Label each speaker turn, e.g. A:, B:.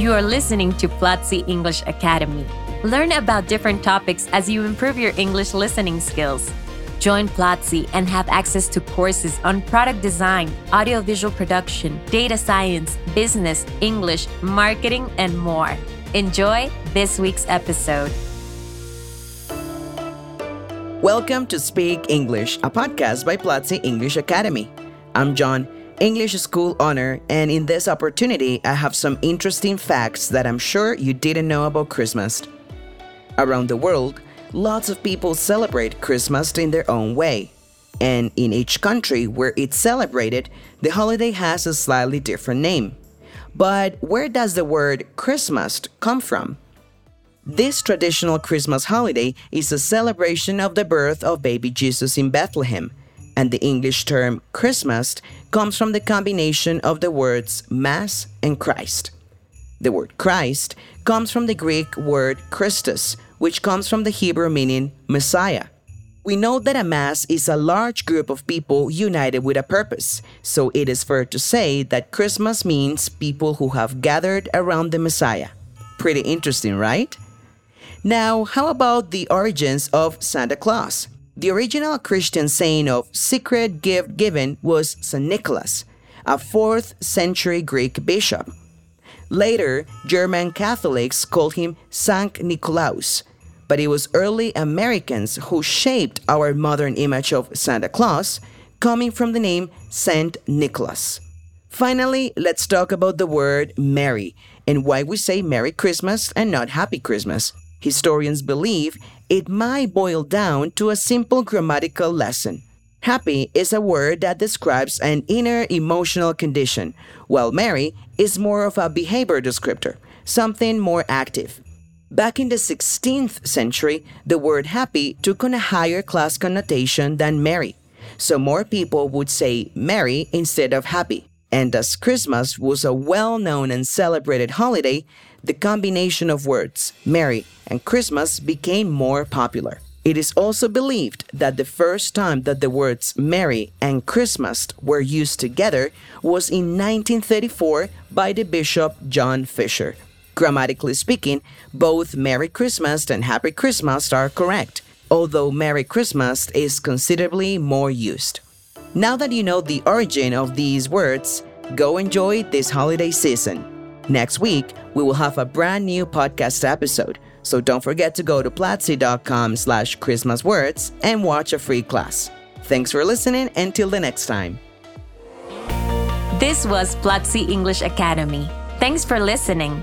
A: You are listening to Platzi English Academy. Learn about different topics as you improve your English listening skills. Join Platzi and have access to courses on product design, audiovisual production, data science, business, English, marketing, and more. Enjoy this week's episode.
B: Welcome to Speak English, a podcast by Platzi English Academy. I'm John, English school Honor, and in this opportunity, I have some interesting facts that I'm sure you didn't know about Christmas. Around the world, lots of people celebrate Christmas in their own way. And in each country where it's celebrated, the holiday has a slightly different name. But where does the word Christmas come from? This traditional Christmas holiday is a celebration of the birth of baby Jesus in Bethlehem, and the English term Christmas comes from the combination of the words Mass and Christ. The word Christ comes from the Greek word Christus, which comes from the Hebrew meaning Messiah. We know that a mass is a large group of people united with a purpose, so it is fair to say that Christmas means people who have gathered around the Messiah. Pretty interesting, right? Now, how about the origins of Santa Claus? The original Christian saying of secret gift given was St. Nicholas, a 4th century Greek bishop. Later, German Catholics called him Sankt Nikolaus, but it was early Americans who shaped our modern image of Santa Claus, coming from the name Saint Nicholas. Finally, let's talk about the word Merry and why we say Merry Christmas and not Happy Christmas. Historians believe it might boil down to a simple grammatical lesson. Happy is a word that describes an inner emotional condition, while merry is more of a behavior descriptor, something more active. Back in the 16th century, the word happy took on a higher class connotation than merry, so more people would say merry instead of happy. And as Christmas was a well known and celebrated holiday, the combination of words, merry and Christmas, became more popular. It is also believed that the first time that the words Merry and Christmas were used together was in 1934 by the Bishop John Fisher. Grammatically speaking, both Merry Christmas and Happy Christmas are correct, although Merry Christmas is considerably more used. Now that you know the origin of these words, go enjoy this holiday season. Next week, we will have a brand new podcast episode so don't forget to go to platzi.com slash Christmas words and watch a free class. Thanks for listening. Until the next time.
A: This was Platzi English Academy. Thanks for listening.